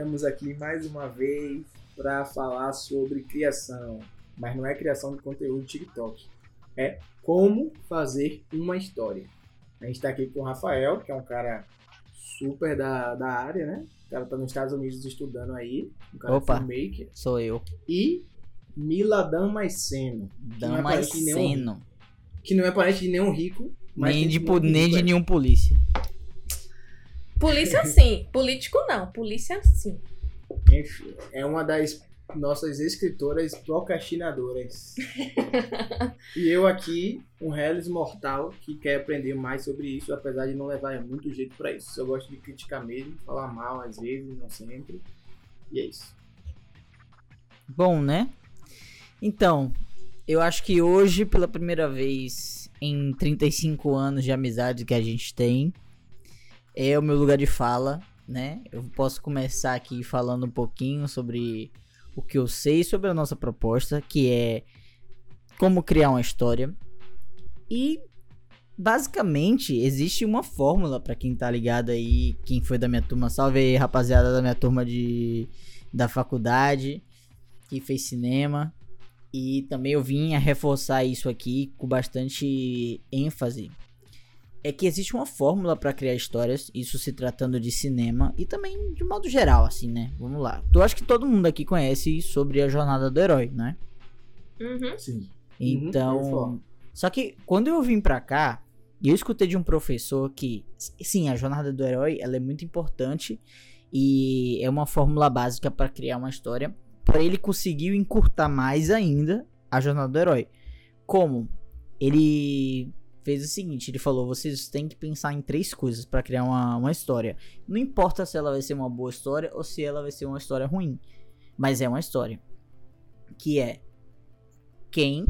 Estamos aqui mais uma vez para falar sobre criação, mas não é criação de conteúdo TikTok, é como fazer uma história. A gente está aqui com o Rafael, que é um cara super da, da área, né? O cara tá nos Estados Unidos estudando aí, um cara Opa. filmmaker. Sou eu. E Mila Damasceno, Damasceno. que não é parente de nenhum rico, Nem de, nem de nenhum polícia. Polícia sim, político não, polícia sim. Enfim, é uma das nossas escritoras procrastinadoras. e eu aqui, um Hellis mortal que quer aprender mais sobre isso, apesar de não levar muito jeito pra isso. Eu gosto de criticar mesmo, falar mal às vezes, não sempre. E é isso. Bom, né? Então, eu acho que hoje, pela primeira vez em 35 anos de amizade que a gente tem, é o meu lugar de fala, né? Eu posso começar aqui falando um pouquinho sobre o que eu sei sobre a nossa proposta, que é como criar uma história. E basicamente existe uma fórmula pra quem tá ligado aí, quem foi da minha turma, salve aí, rapaziada da minha turma de da faculdade que fez cinema. E também eu vim a reforçar isso aqui com bastante ênfase. É que existe uma fórmula para criar histórias, isso se tratando de cinema e também de modo geral, assim, né? Vamos lá. Eu acho que todo mundo aqui conhece sobre a jornada do herói, né? Uhum. Sim. Então, Uhum, só que quando eu vim pra cá, e eu escutei de um professor que, sim, a jornada do herói, ela é muito importante e é uma fórmula básica para criar uma história. Para ele conseguiu encurtar mais ainda a jornada do herói. Como? Ele fez o seguinte, ele falou: vocês têm que pensar em três coisas para criar uma, uma história. Não importa se ela vai ser uma boa história ou se ela vai ser uma história ruim, mas é uma história. Que é quem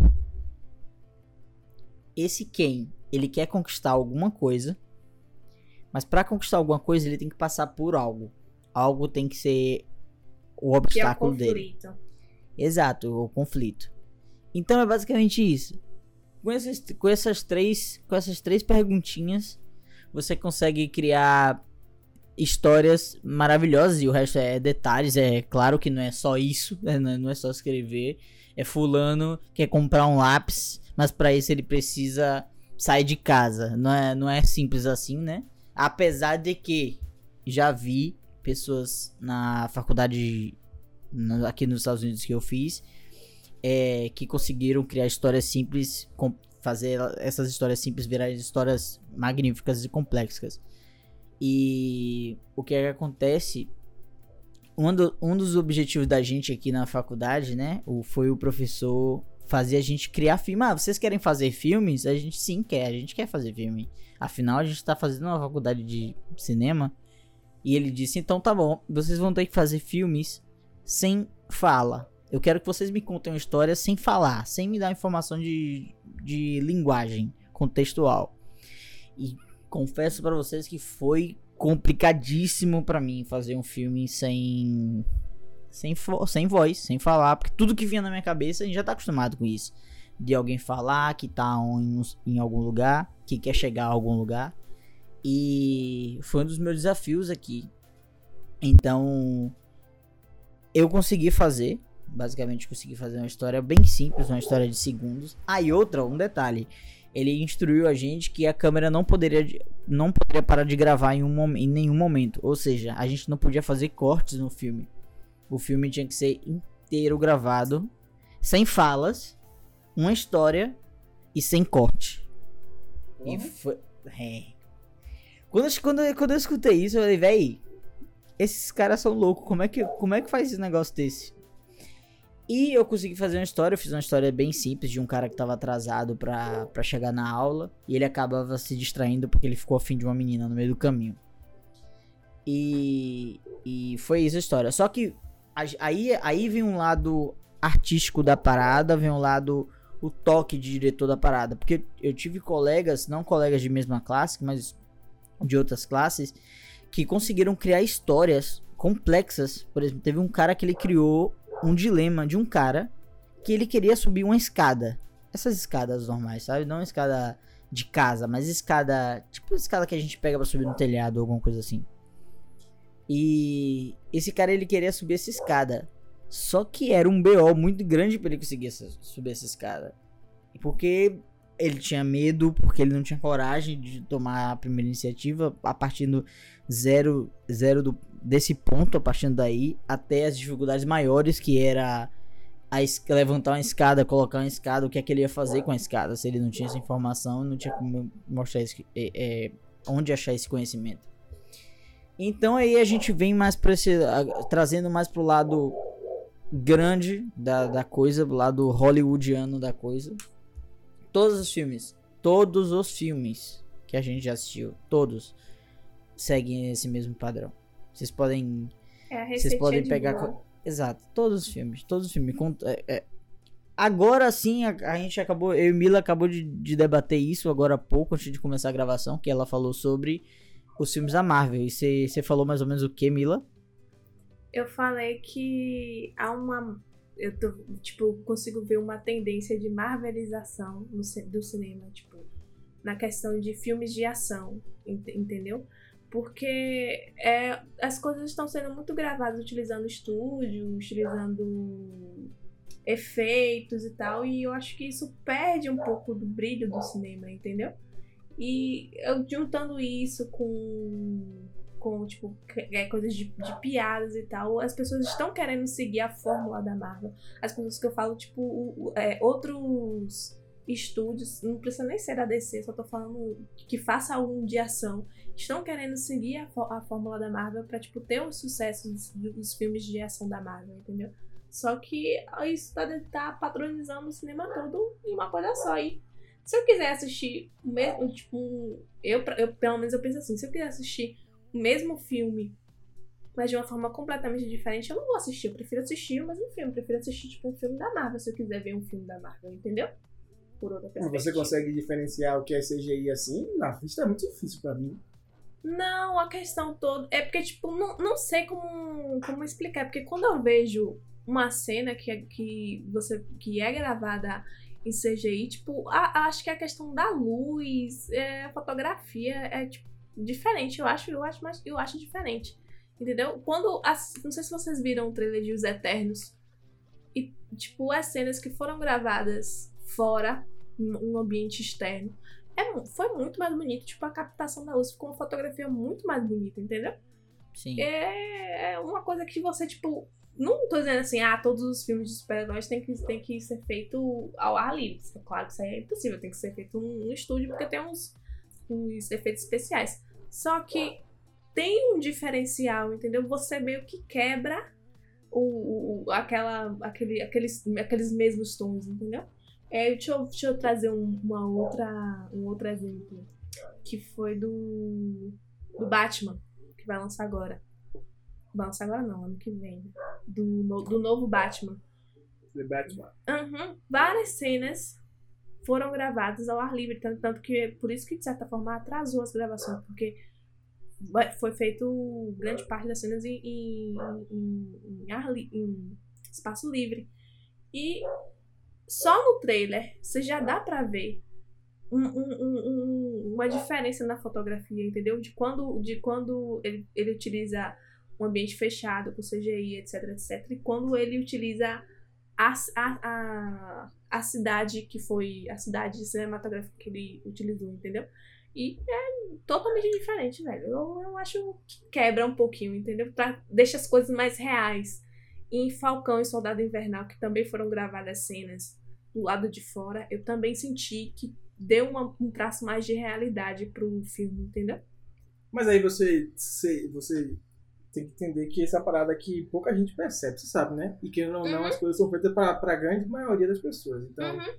esse quem ele quer conquistar alguma coisa, mas para conquistar alguma coisa ele tem que passar por algo. Algo tem que ser o Que é o obstáculo dele. conflito. Exato, o conflito. Então é basicamente isso. Com, esses, com essas três, com essas três perguntinhas, você consegue criar histórias maravilhosas e o resto é detalhes. É claro que não é só isso, né, não é- não é só escrever. É fulano quer comprar um lápis, mas para isso ele precisa sair de casa. Não é, não é simples assim, né? Apesar de que já vi pessoas na faculdade aqui nos Estados Unidos que eu fiz, é, que conseguiram criar histórias simples, com- fazer essas histórias simples virarem histórias magníficas e complexas. E o que, é que acontece? Um, do- um dos objetivos da gente aqui na faculdade, né, o- foi o professor fazer a gente criar filme. Ah, vocês querem fazer filmes? A gente sim quer, a gente quer fazer filme. Afinal, a gente tá fazendo uma faculdade de cinema. E ele disse: então tá bom, vocês vão ter que fazer filmes sem fala. Eu quero que vocês me contem uma história sem falar, sem me dar informação de, de linguagem contextual. E confesso pra vocês que foi complicadíssimo pra mim fazer um filme sem sem, sem voz, sem falar, porque tudo que vinha na minha cabeça a gente já tá acostumado com isso. De alguém falar que tá em, em algum lugar, que quer chegar a algum lugar. E foi um dos meus desafios aqui. Então, eu consegui fazer, basicamente consegui fazer uma história bem simples, uma história de segundos. Ah, e outra, um detalhe. Ele instruiu a gente que a câmera não poderia, não poderia parar de gravar em, um, em nenhum momento. Ou seja, a gente não podia fazer cortes no filme. O filme tinha que ser inteiro gravado, sem falas, uma história e sem corte. E foi. É. Quando, eu- quando, quando eu escutei isso, eu falei, véi, esses caras são loucos. Como é, que, como é que faz esse negócio desse? E eu consegui fazer uma história. Eu fiz uma história bem simples de um cara que tava atrasado pra, pra chegar na aula. E ele acabava se distraindo porque ele ficou afim de uma menina no meio do caminho. E, e foi isso a história. Só que aí, aí vem um lado artístico da parada, vem um lado o toque de diretor da parada. Porque eu tive colegas, não colegas de mesma classe, mas de outras classes, que conseguiram criar histórias complexas. Por exemplo, teve um cara que ele criou um dilema de um cara que ele queria subir uma escada. Essas escadas normais, sabe? Não escada de casa, mas escada. Tipo escada que a gente pega pra subir no telhado ou alguma coisa assim. E esse cara ele queria subir essa escada. Só que era um BO muito grande para ele conseguir essa, subir essa escada. Porque ele tinha medo, porque ele não tinha coragem de tomar a primeira iniciativa a partir do zero, zero do, desse ponto, a partir daí, até as dificuldades maiores, que era a es- levantar uma escada, colocar uma escada, o que é que ele ia fazer com a escada, se ele não tinha essa informação, não tinha como mostrar esse, é, é, onde achar esse conhecimento. Então aí a gente vem mais para esse, a- trazendo mais pro lado grande da, da coisa, do lado hollywoodiano da coisa. Todos os filmes, todos os filmes que a gente já assistiu, todos seguem esse mesmo padrão. Vocês podem É a vocês podem de pegar. co- Exato, todos os filmes. Todos os filmes. É- é. Agora sim, a, a gente acabou. Eu e Mila acabou de, de debater isso agora há pouco, antes de começar a gravação, que ela falou sobre os filmes da Marvel. E você falou mais ou menos o que, Mila? Eu falei que há uma. Eu tô, tipo, consigo ver uma tendência de marvelização no, do cinema, tipo, na questão de filmes de ação, ent- entendeu? Porque é, as coisas estão sendo muito gravadas utilizando estúdio, utilizando efeitos e tal, e eu acho que isso perde um pouco do brilho do cinema, entendeu? E eu juntando isso com com, tipo, é, coisas de, de piadas e tal, as pessoas estão querendo seguir a fórmula da Marvel. As pessoas que eu falo, tipo, o- o- é, outros estúdios, não precisa nem ser da DC, só tô falando que faça algum de ação, estão querendo seguir a, a fórmula da Marvel pra, tipo, ter o sucesso dos, dos filmes de ação da Marvel, entendeu? Só que isso tá, tá patronizando o cinema todo em uma coisa só. E se eu quiser assistir o mesmo, tipo, eu, eu pelo menos eu penso assim, se eu quiser assistir o mesmo filme, mas de uma forma completamente diferente, eu não vou assistir. Eu prefiro assistir o mesmo filme. Eu prefiro assistir, tipo, um filme da Marvel, se eu quiser ver um filme da Marvel, entendeu? Por outra perspectiva. Você consegue diferenciar o que é CGI assim? Na vista é muito difícil pra mim. Não, a questão toda. É porque, tipo, não, não sei como, como explicar. Porque quando eu vejo uma cena que é, que você, que é gravada em CGI, tipo, a- acho que a questão da luz, é, a fotografia é, tipo, diferente. Eu acho, eu acho, mais, eu acho diferente. Entendeu? Quando. as- não sei se vocês viram o trailer de Os Eternos. E, tipo, as cenas que foram gravadas fora, em um ambiente externo. É, foi muito mais bonito. Tipo, a captação da luz ficou uma fotografia muito mais bonita, entendeu? Sim. É, é uma coisa que você, tipo. Não tô dizendo assim, ah, todos os filmes de super-heróis tem que, tem que ser feito ao ar livre. Claro que isso aí é impossível, tem que ser feito num estúdio, porque tem uns, uns efeitos especiais. Só que tem um diferencial, entendeu? Você meio que quebra o, o- aquela, aquele, aqueles, aqueles mesmos tons, entendeu? É, deixa, eu, deixa eu trazer um, uma outra, um outro exemplo. Que foi do, do Batman, que vai lançar agora. Vai lançar agora não, ano que vem. Do, no- do novo Batman. The Batman. Uhum. Várias cenas foram gravadas ao ar livre, tanto, tanto que por isso que de certa forma atrasou as gravações, porque foi feito grande parte das cenas em, em, em- em ar em espaço livre. E só no trailer você já dá pra ver um- um- uma diferença na fotografia, entendeu? De quando, de quando ele, ele utiliza um ambiente fechado com CGI, etc, etc, e quando ele utiliza a, a, a, a cidade que foi a cidade cinematográfica que ele utilizou, entendeu? E é totalmente diferente, velho. Eu, eu acho que quebra um pouquinho, entendeu? Pra, deixa as coisas mais reais. E em Falcão e Soldado Invernal, que também foram gravadas cenas do lado de fora, eu também senti que deu uma- um traço mais de realidade pro filme, entendeu? Mas aí você, você, você tem que entender que essa parada que pouca gente percebe, você sabe, né? E que não, não Uhum. as coisas são feitas pra, pra grande maioria das pessoas. Então, Uhum.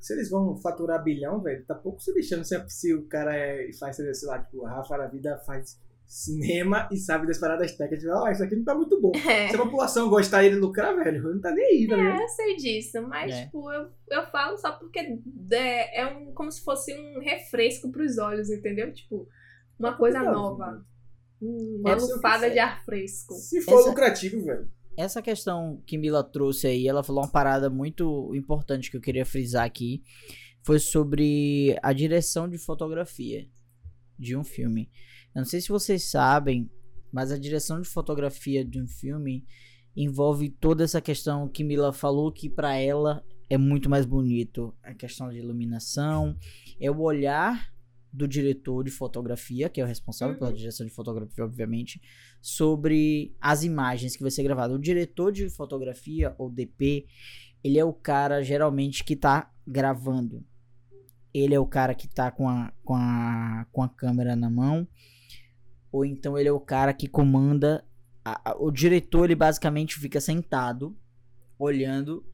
se eles vão faturar bilhão, velho, tá pouco se deixando se, se o cara é, faz, sei lá, tipo, Rafa da vida faz cinema e sabe das paradas técnicas. Ó, isso aqui não tá muito bom. É. Se a população gostar dele lucrar, velho, não tá nem aí, tá? É, eu sei disso, mas, É. tipo, eu, eu falo só porque é, é um, como se fosse um refresco pros olhos, entendeu? Tipo, uma coisa Tá nova. Hum, que lufada de ar fresco. Se for Essa- lucrativo, velho. Essa questão que Mila trouxe aí, ela falou uma parada muito importante que eu queria frisar aqui. Foi sobre a direção de fotografia de um filme. Eu não sei se vocês sabem, mas a direção de fotografia de um filme envolve toda essa questão que Mila falou que para ela é muito mais bonito. A questão de iluminação, é o olhar do diretor de fotografia, que é o responsável uhum. pela direção de fotografia, obviamente, sobre as imagens que vai ser gravado. O diretor de fotografia, ou DP, ele é o cara geralmente que tá gravando. Ele é o cara que tá com a, com a, com a câmera na mão. Ou então ele é o cara que comanda. A, a, o diretor, ele basicamente fica sentado, olhando,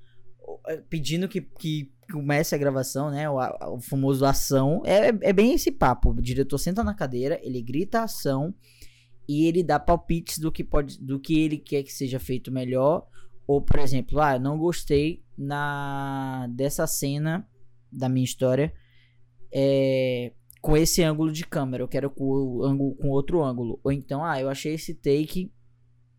pedindo que, que comece a gravação, né? O, o famoso ação. É, é bem esse papo. O diretor senta na cadeira, ele grita ação e ele dá palpites do que pode, do que ele quer que seja feito melhor. Ou, por exemplo, ah, eu não gostei na dessa cena da minha história é, com esse ângulo de câmera. Eu quero com, ângulo, com outro ângulo. Ou então, ah, eu achei esse take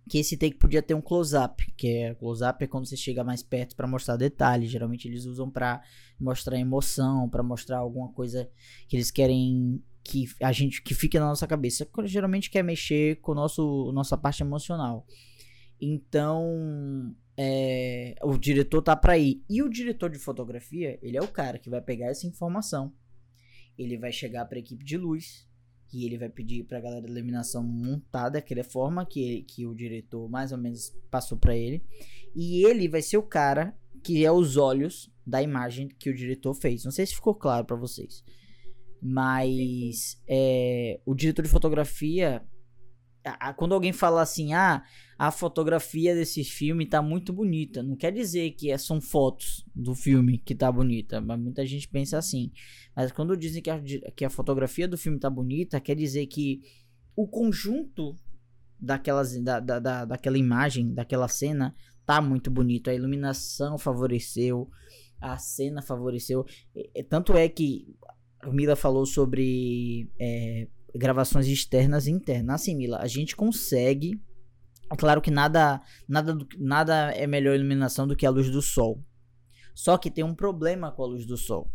que esse take podia ter um close-up, que é close-up é quando você chega mais perto para mostrar detalhes. Geralmente eles usam para mostrar emoção, para mostrar alguma coisa que eles querem que a gente que fique na nossa cabeça. Geralmente quer mexer com nosso nossa parte emocional. Então, é, o diretor tá para ir. E o diretor de fotografia, ele é o cara que vai pegar essa informação. Ele vai chegar para a equipe de luz, que ele vai pedir para a galera da iluminação montar daquela forma que, que o diretor mais ou menos passou para ele. E ele vai ser o cara que é os olhos da imagem que o diretor fez. Não sei se ficou claro para vocês. Mas é, o diretor de fotografia quando alguém fala assim, ah, a fotografia desse filme tá muito bonita, não quer dizer que é, são fotos do filme que tá bonita, mas muita gente pensa assim. Mas quando dizem que a, que a fotografia do filme tá bonita, quer dizer que o conjunto daquelas, da, da, da, daquela imagem, daquela cena, tá muito bonito. A iluminação favoreceu, a cena favoreceu. Tanto é que a Mila falou sobre é, gravações externas e internas. Assim, Mila, a gente consegue. Claro que nada, nada, nada é melhor iluminação do que a luz do sol. Só que tem um problema com a luz do sol.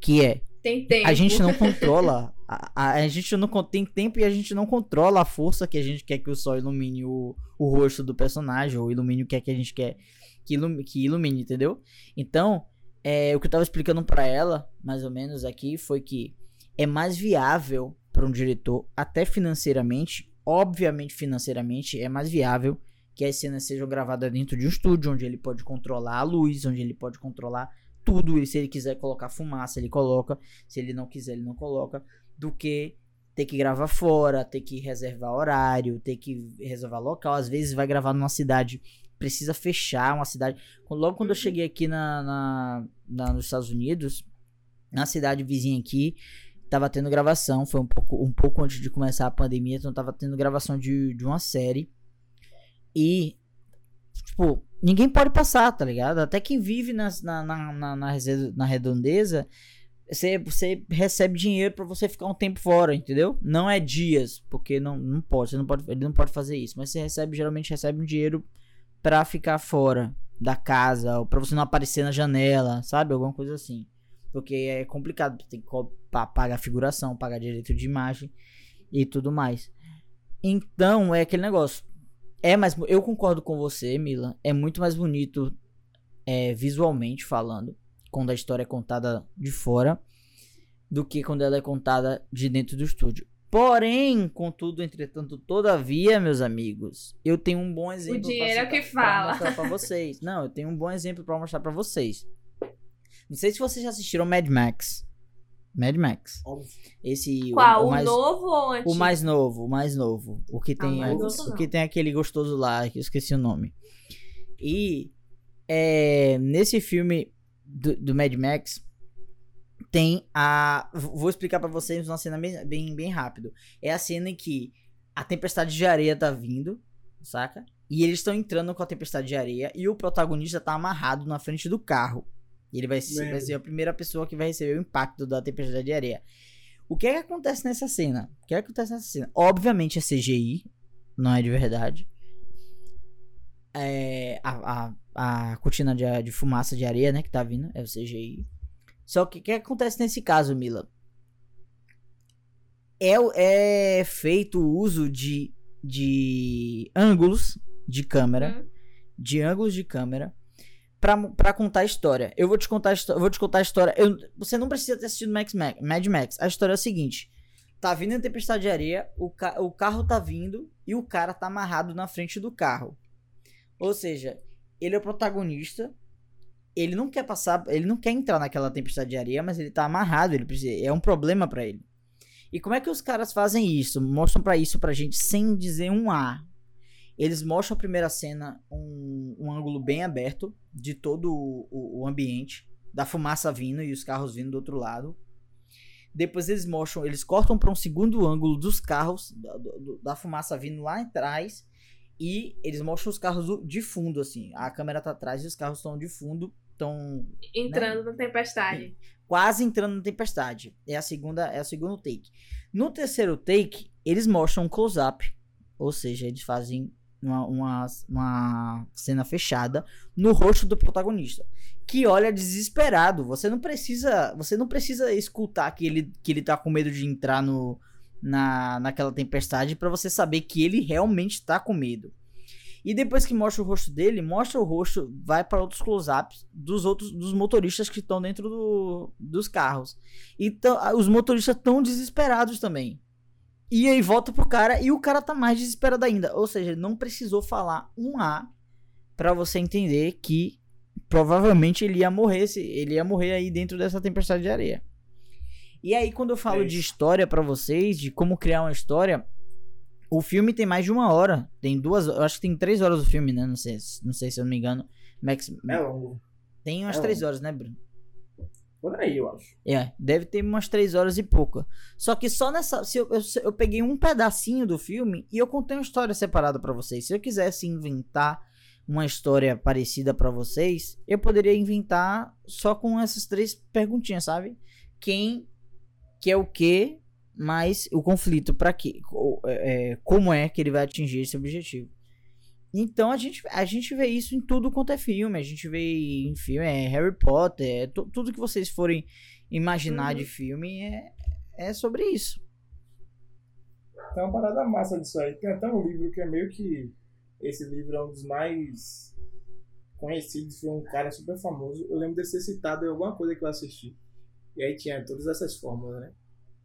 Que é. Tem tempo. A gente não controla. A, a, a, gente não tem tempo e a gente não controla a força que a gente quer que o sol ilumine o, o rosto do personagem. Ou ilumine o que é que a gente quer que ilumine, que ilumine entendeu? Então, é, o que eu tava explicando para ela, mais ou menos aqui, foi que é mais viável para um diretor, até financeiramente, obviamente financeiramente, é mais viável que as cenas sejam gravadas dentro de um estúdio, onde ele pode controlar a luz, onde ele pode controlar tudo. E se ele quiser colocar fumaça, ele coloca. Se ele não quiser, ele não coloca. Do que ter que gravar fora, ter que reservar horário, ter que reservar local. Às vezes vai gravar numa cidade, precisa fechar uma cidade. Logo quando eu uhum. cheguei aqui na, na, na nos Estados Unidos, na cidade vizinha aqui, tava tendo gravação, foi um pouco, um pouco antes de começar a pandemia, então tava tendo gravação de, de uma série. E, tipo, ninguém pode passar, tá ligado? Até quem vive na, na, na, na, na redondeza, você, você recebe dinheiro para você ficar um tempo fora, entendeu? Não é dias, porque não, não pode, você não pode, ele não pode fazer isso, mas você recebe, geralmente recebe um dinheiro para ficar fora da casa, ou pra você não aparecer na janela, sabe? Alguma coisa assim. Porque é complicado, tem que pagar figuração, pagar direito de imagem e tudo mais. Então, é aquele negócio. É mais, eu concordo com você, Mila. É muito mais bonito é, visualmente falando, quando a história é contada de fora, do que quando ela é contada de dentro do estúdio. Porém, contudo, entretanto, todavia, meus amigos, eu tenho um bom exemplo. O dinheiro é o que fala. Pra mostrar pra vocês. Não, eu tenho um bom exemplo para mostrar para vocês. Não sei se vocês já assistiram Mad Max. Mad Max. Esse Qual? O, o, mais, novo ou antigo? O mais novo, o mais novo. O que ah, tem, ah, o, o que tem aquele gostoso lá, que eu esqueci o nome. E é, nesse filme do, do, Mad Max tem a vou explicar para vocês uma cena bem, bem bem rápido. É a cena em que a tempestade de areia tá vindo, saca? E eles estão entrando com a tempestade de areia e o protagonista tá amarrado na frente do carro. E ele vai, ser, vai ser a primeira pessoa que vai receber o impacto da tempestade de areia. O que é que acontece nessa cena? O que é que acontece nessa cena? Obviamente é CGI, não é de verdade. É, a, a, a cortina de, de fumaça de areia, né, que tá vindo, é o CGI. Só que o que acontece nesse caso, Mila? É, é feito o uso de de ângulos de câmera, Hum. de ângulos de câmera, pra contar a história. Eu vou te contar a, vou te contar a história. eu- você não precisa ter assistido Max Max, Mad Max. A história é a seguinte: tá vindo a tempestade de areia, o, ca- o carro tá vindo e o cara tá amarrado na frente do carro. Ou seja, ele é o protagonista. Ele não quer passar, ele não quer entrar naquela tempestade de areia, mas ele tá amarrado, ele precisa, é um problema pra ele. E como é que os caras fazem isso? Mostram pra isso pra gente sem dizer um A. Eles mostram a primeira cena um, um ângulo bem aberto de todo o, o- o ambiente, da fumaça vindo e os carros vindo do outro lado. Depois eles mostram, eles cortam para um segundo ângulo dos carros, da, da fumaça vindo lá atrás. E eles mostram os carros de fundo, assim. A câmera tá atrás e os carros estão de fundo, estão Entrando na tempestade. quase entrando na tempestade. É a segunda, é o segundo take. No terceiro take, eles mostram um close-up, ou seja, eles fazem uma, uma, uma cena fechada no rosto do protagonista, que olha desesperado. Você não precisa, você não precisa escutar que ele que ele tá com medo de entrar no na, naquela tempestade pra você saber que ele realmente tá com medo. E depois que mostra o rosto dele, mostra o rosto, vai para outros close-ups dos outros dos motoristas que estão dentro do, dos carros. Então, os motoristas estão desesperados também. E aí volta pro cara e o cara tá mais desesperado ainda. Ou seja, ele não precisou falar um A pra você entender que provavelmente ele ia morrer, se- ele ia morrer aí dentro dessa tempestade de areia. E aí quando eu falo É de história pra vocês, de como criar uma história, o filme tem mais de uma hora. Tem duas, eu acho que tem três horas o filme, né? Não sei, não sei se eu não me engano. Max, É longo. tem umas é três horas, né, Bruno? Por aí, eu acho. É, deve ter umas três horas e pouca. Só que só nessa. Se eu, eu, eu peguei um pedacinho do filme e eu contei uma história separada pra vocês. Se eu quisesse inventar uma história parecida pra vocês, eu poderia inventar só com essas três perguntinhas, sabe? Quem quer o que, mas o conflito pra quê? É, é, como é que ele vai atingir esse objetivo? Então a gente, a gente vê isso em tudo quanto é filme. A gente vê em filme, é Harry Potter, é tu- tudo que vocês forem imaginar Uhum. de filme é, é sobre isso. Tem uma parada massa disso aí. Tem até um livro que é meio que. Esse livro é um dos mais conhecidos. Foi um cara super famoso. Eu lembro de ser citado em alguma coisa que eu assisti. E aí tinha todas essas fórmulas, né?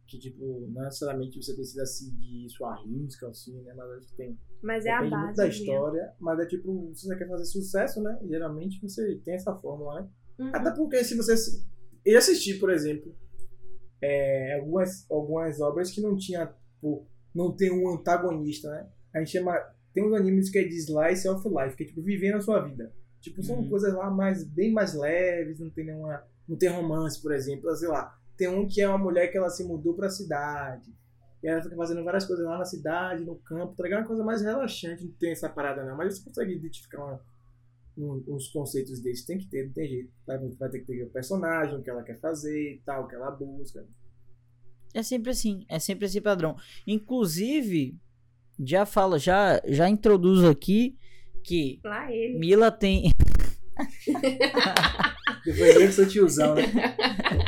Que, tipo, não necessariamente você precisa seguir sua risca, assim, né? Mas acho que tem. Mas é a base. da né? história. Mas é tipo, se você quer fazer sucesso, né? Geralmente você tem essa fórmula, né? Uhum. Até porque se você eu assisti, por exemplo, é, algumas, algumas obras que não tinha, pô, não tem um antagonista, né? A gente chama, tem uns animes que é de slice of life, que é tipo vivendo a sua vida. Tipo, são Uhum. coisas lá mais bem mais leves, não tem nenhuma, não tem romance, por exemplo, sei lá. Tem um que é uma mulher que ela se mudou pra cidade. E ela fica fazendo várias coisas lá na cidade, no campo, tá ligado? Uma coisa mais relaxante, não tem essa parada não. Mas você consegue identificar uma, um- uns conceitos desses, tem que ter, não tem jeito. Vai, vai ter que ter o personagem, o que ela quer fazer e tal, o que ela busca. É sempre assim, é sempre esse padrão. Inclusive, já falo, já, já introduzo aqui que Lá ele. Mila tem. Depois eu que sou tiozão, né?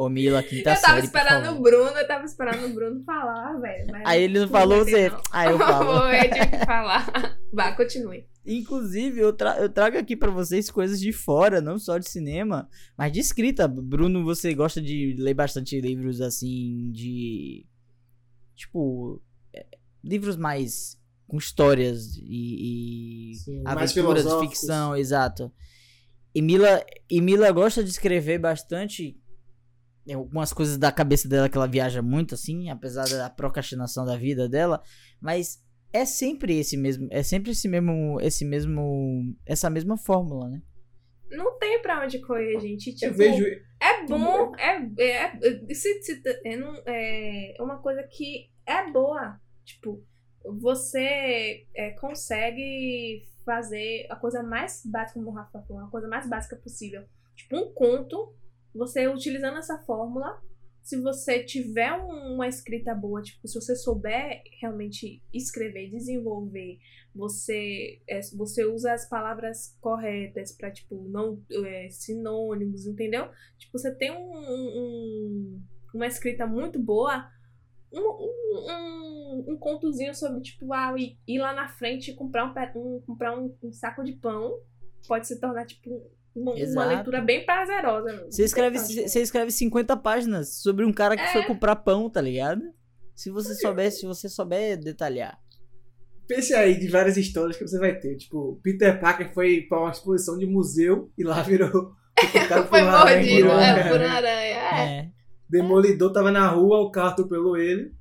Ô, Mila, quinta eu tava série, por esperando favor. o Bruno, eu tava esperando o Bruno falar, velho. Aí ele não falou, você. Aí eu falo. Foi, eu tive que falar. Vá, continue. Inclusive, eu, tra- eu trago aqui pra vocês coisas de fora, não só de cinema, mas de escrita. Bruno, você gosta de ler bastante livros assim, de. Tipo. é, livros mais. com histórias e. e Sim, aventuras, ficção, exato. E Mila, e Mila gosta de escrever bastante. É, Algumas coisas da cabeça dela que ela viaja muito, assim, apesar da procrastinação da vida dela. Mas é sempre esse mesmo. É sempre esse mesmo. Esse mesmo. Essa mesma fórmula, né? Não tem pra onde correr, gente. Tipo, Eu vejo. É bom, é, é, é, se, se, é, não- é uma coisa que é boa. Tipo, você é, consegue fazer a coisa mais básica, como o Rafa falou, a coisa mais básica possível. Tipo, um conto, você utilizando essa fórmula, se você tiver um- uma escrita boa, tipo, se você souber realmente escrever, desenvolver, você, é, você usa as palavras corretas pra, tipo, não é, sinônimos, entendeu? Tipo, você tem um, um- uma escrita muito boa, um, um- um, um contozinho sobre, tipo, ah, ir, ir lá na frente e comprar, um, um- comprar um, um saco de pão pode se tornar, tipo, uma, Exato. leitura bem prazerosa. Você escreve, você escreve 50 páginas sobre um cara que É. foi comprar pão, tá ligado? Se você souber, se você souber detalhar. Pense aí de várias histórias que você vai ter. Tipo, Peter Parker foi pra uma exposição de museu e lá virou. Foi mordido é, aranha. por uma aranha. É. É. Demolidor tava na rua, o carro atropelou ele.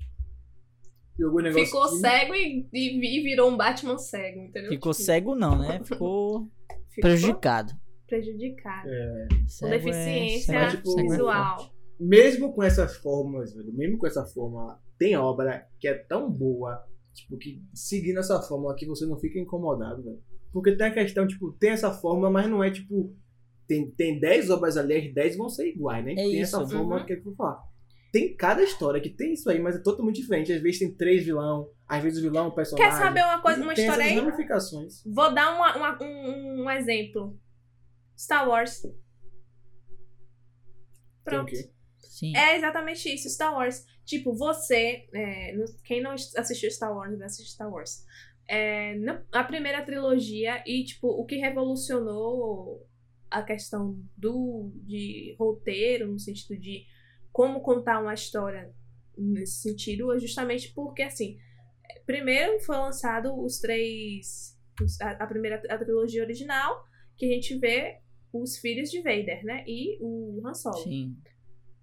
Jogou o negócio. Ficou aqui. cego e, e- e virou um Batman cego, entendeu? Ficou Tipo, cego não, né? Ficou ficou prejudicado. Prejudicado. Com Cego é- deficiência é- tipo, é visual. Mesmo com essas formas, velho, mesmo com essa fórmula, tem obra que é tão boa, tipo, que seguindo essa fórmula que você não fica incomodado, velho. Porque tem a questão, tipo, tem essa fórmula, mas não é tipo. Tem, tem 10 obras ali, as 10 vão ser iguais, né? É tem isso. essa fórmula Uhum. que eu vou falar. Tem cada história que tem isso aí, mas é totalmente diferente. Às vezes tem três vilão, às vezes o vilão é um personagem. Quer saber uma coisa, uma tem história essas aí? ramificações. Vou dar uma- uma- um, um exemplo. Star Wars. Pronto. Sim. É exatamente isso, Star Wars. Tipo, você. é, quem não assistiu Star Wars, vai assistir Star Wars. É, na- a primeira trilogia e, tipo, o que revolucionou a questão do de roteiro, no sentido de como contar uma história nesse sentido, é justamente porque, assim, primeiro foi lançado os três. A, a primeira a trilogia original, que a gente vê os filhos de Vader, né? E o Han Solo. Sim.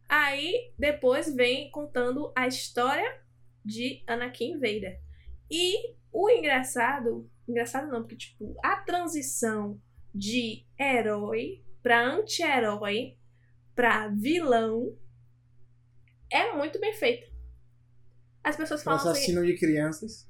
Aí depois vem contando a história de Anakin Vader. E o engraçado, engraçado não, porque tipo, a transição de herói pra anti-herói pra vilão é muito bem feita. As pessoas falam assim, assassino de crianças.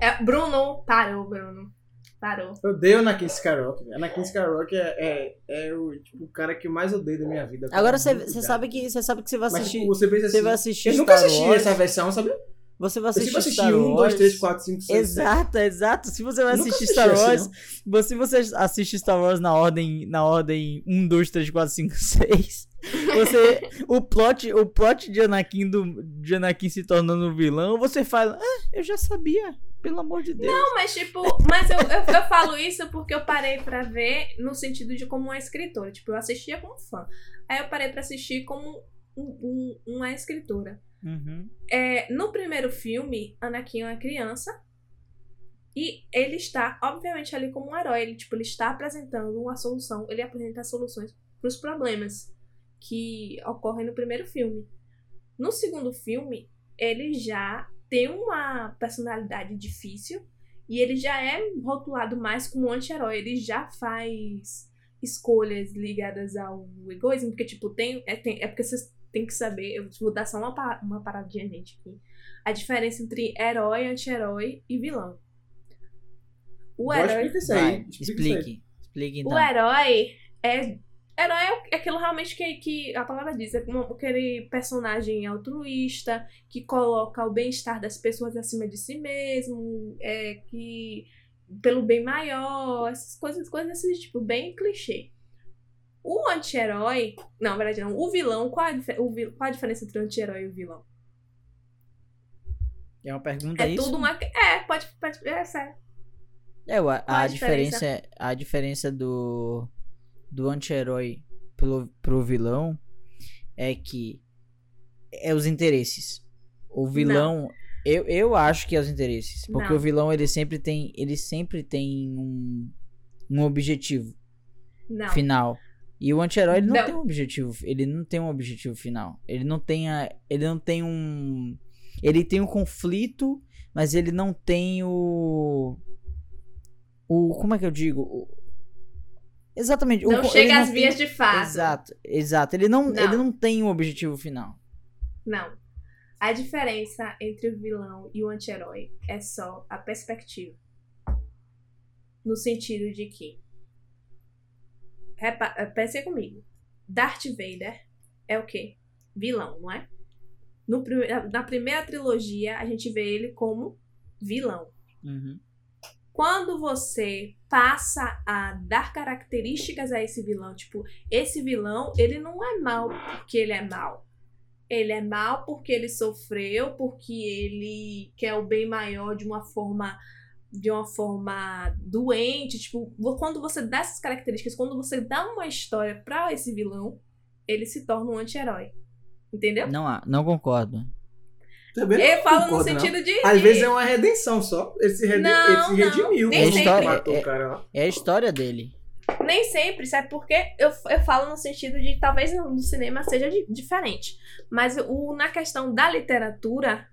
é, Bruno, parou, Bruno. Parou. Eu odeio Anakin Skywalker. Anakin Skywalker é, é, é o, tipo, o cara que eu mais odeio da minha vida. Agora você sabe que você sabe que você vai Mas assistir. tipo, você pensa Você assim. vai assistir eu nunca Star assisti Wars, essa versão, sabe? Você vai assistir sempre assisti Star um, Wars. dois, três, quatro, cinco, seis. Exato, exato. Se você vai assistir assisti Star assim, Wars, não. você, você assiste Star Wars na ordem, na ordem 1, 2, 3, 4, 5, 6. Você, o plot, o plot de Anakin do de Anakin se tornando vilão, você fala, ah, eu já sabia, pelo amor de Deus. Não, mas tipo, mas eu, eu, eu falo isso porque eu parei pra ver no sentido de como uma escritora. Tipo, eu assistia como fã. Aí eu parei pra assistir como um- um- uma escritora. Uhum. É, no primeiro filme, Anakin é uma criança. E ele está, obviamente, ali como um herói. Ele, tipo, ele está apresentando uma solução. Ele apresenta soluções para os problemas que ocorrem no primeiro filme. No segundo filme, ele já tem uma personalidade difícil. E ele já é rotulado mais como anti-herói. Ele já faz escolhas ligadas ao egoísmo. Porque, tipo, tem. É, tem- é porque vocês têm que saber. Eu vou dar só uma, uma paradinha, gente, aqui. A diferença entre herói, anti-herói e vilão. O herói. aí. explique. Explique então. O herói é. Herói é aquilo realmente que, que a palavra diz, é aquele personagem altruísta que coloca o bem-estar das pessoas acima de si mesmo, é que pelo bem maior, essas coisas, coisas desse tipo, bem clichê. O anti-herói, não, na verdade não, o vilão, qual a, o qual a diferença entre o anti-herói e o vilão? É uma pergunta É isso? tudo uma. É, pode. pode é sério. É, a, a a diferença, a diferença do do anti-herói pelo pro vilão é que é os interesses. O vilão, eu, eu acho que é os interesses, porque Não. o vilão ele sempre tem, ele sempre tem um, um objetivo Não. final. E o anti-herói ele não, Não. tem um objetivo, ele não tem um objetivo final. Ele não tem a, ele não tem um ele tem um conflito, mas ele não tem o o como é que eu digo? O- exatamente, o Não co- chega às não vias tem- de fato. Exato, exato. Ele não, Não. ele não tem um objetivo final. Não. A diferença entre o vilão e o anti-herói é só a perspectiva. No sentido de que. Repa eh, pense comigo. Darth Vader é o quê? Vilão, não é? No, na primeira trilogia, a gente vê ele como vilão. Uhum. Quando você passa a dar características a esse vilão, tipo, esse vilão, ele não é mal porque ele é mal. ele é mal porque ele sofreu, porque ele quer o bem maior de uma forma de uma forma doente, tipo, quando você dá essas características, quando você dá uma história para esse vilão, ele se torna um anti-herói. Entendeu? Não, não concordo. Também Eu falo no concordo, não. sentido de. Às de- vezes é uma redenção só. Ele se, rede... Não, ele se não. redimiu. Nem sempre. matou É- o cara. É a história dele. Nem sempre, sabe por quê? Eu, eu falo no sentido de talvez no no cinema seja di- diferente. Mas o, na questão da literatura,